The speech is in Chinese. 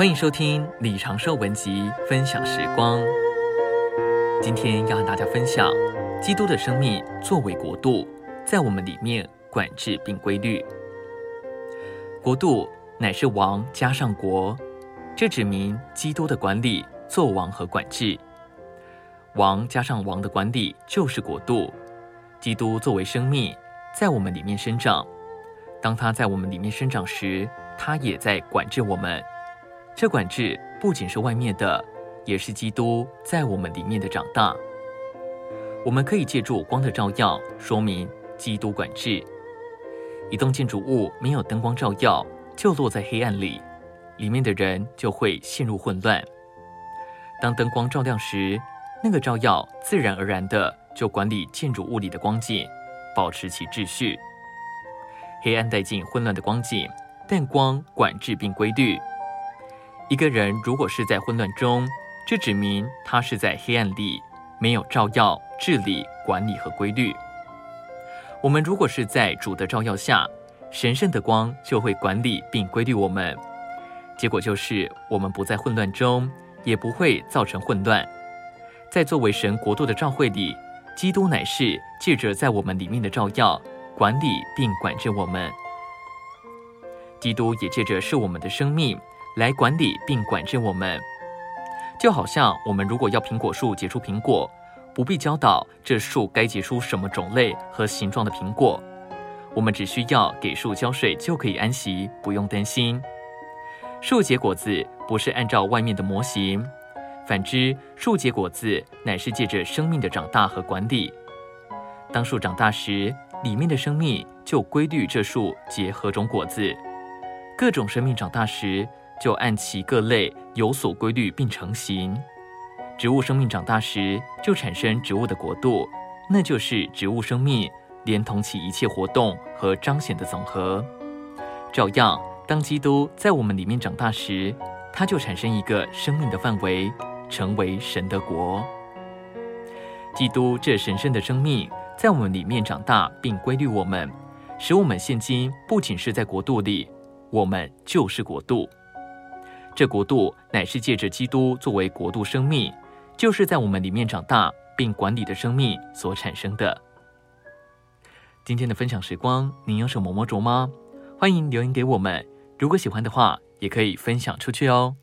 欢迎收听李长寿文集分享时光。今天要和大家分享，基督的生命作为国度，在我们里面管制并规律。国度乃是王加上国，这指明基督的管理、作王和管制。王加上王的管理就是国度。基督作为生命，在我们里面生长。当他在我们里面生长时，他也在管制我们。这管制不仅是外面的，也是基督在我们里面的长大。我们可以借助光的照耀，说明基督管制。一栋建筑物没有灯光照耀，就落在黑暗里，里面的人就会陷入混乱。当灯光照亮时，那个照耀自然而然的就管理建筑物里的光景，保持其秩序。黑暗带进混乱的光景，但光管制并规律。一个人如果是在混乱中，这指明他是在黑暗里，没有照耀、治理、管理和规律。我们如果是在主的照耀下，神圣的光就会管理并规律我们。结果就是我们不在混乱中，也不会造成混乱。在作为神国度的照会里，基督乃是借着在我们里面的照耀，管理并管制我们。基督也借着是我们的生命。来管理并管制我们，就好像我们如果要苹果树结出苹果，不必教导这树该结出什么种类和形状的苹果，我们只需要给树浇水就可以安息，不用担心。树结果子不是按照外面的模型，反之，树结果子乃是借着生命的长大和管理。当树长大时，里面的生命就规律这树结何种果子。各种生命长大时，就按其各类有所规律并成型。植物生命长大时，就产生植物的国度，那就是植物生命连同其一切活动和彰显的总和。照样，当基督在我们里面长大时，他就产生一个生命的范围，成为神的国。基督这神圣的生命在我们里面长大并规律我们，使我们现今不仅是在国度里，我们就是国度。这国度乃是借着基督作为国度生命，就是在我们里面长大并管理的生命所产生的。今天的分享时光，您有什么摸着吗？欢迎留言给我们。如果喜欢的话，也可以分享出去哦。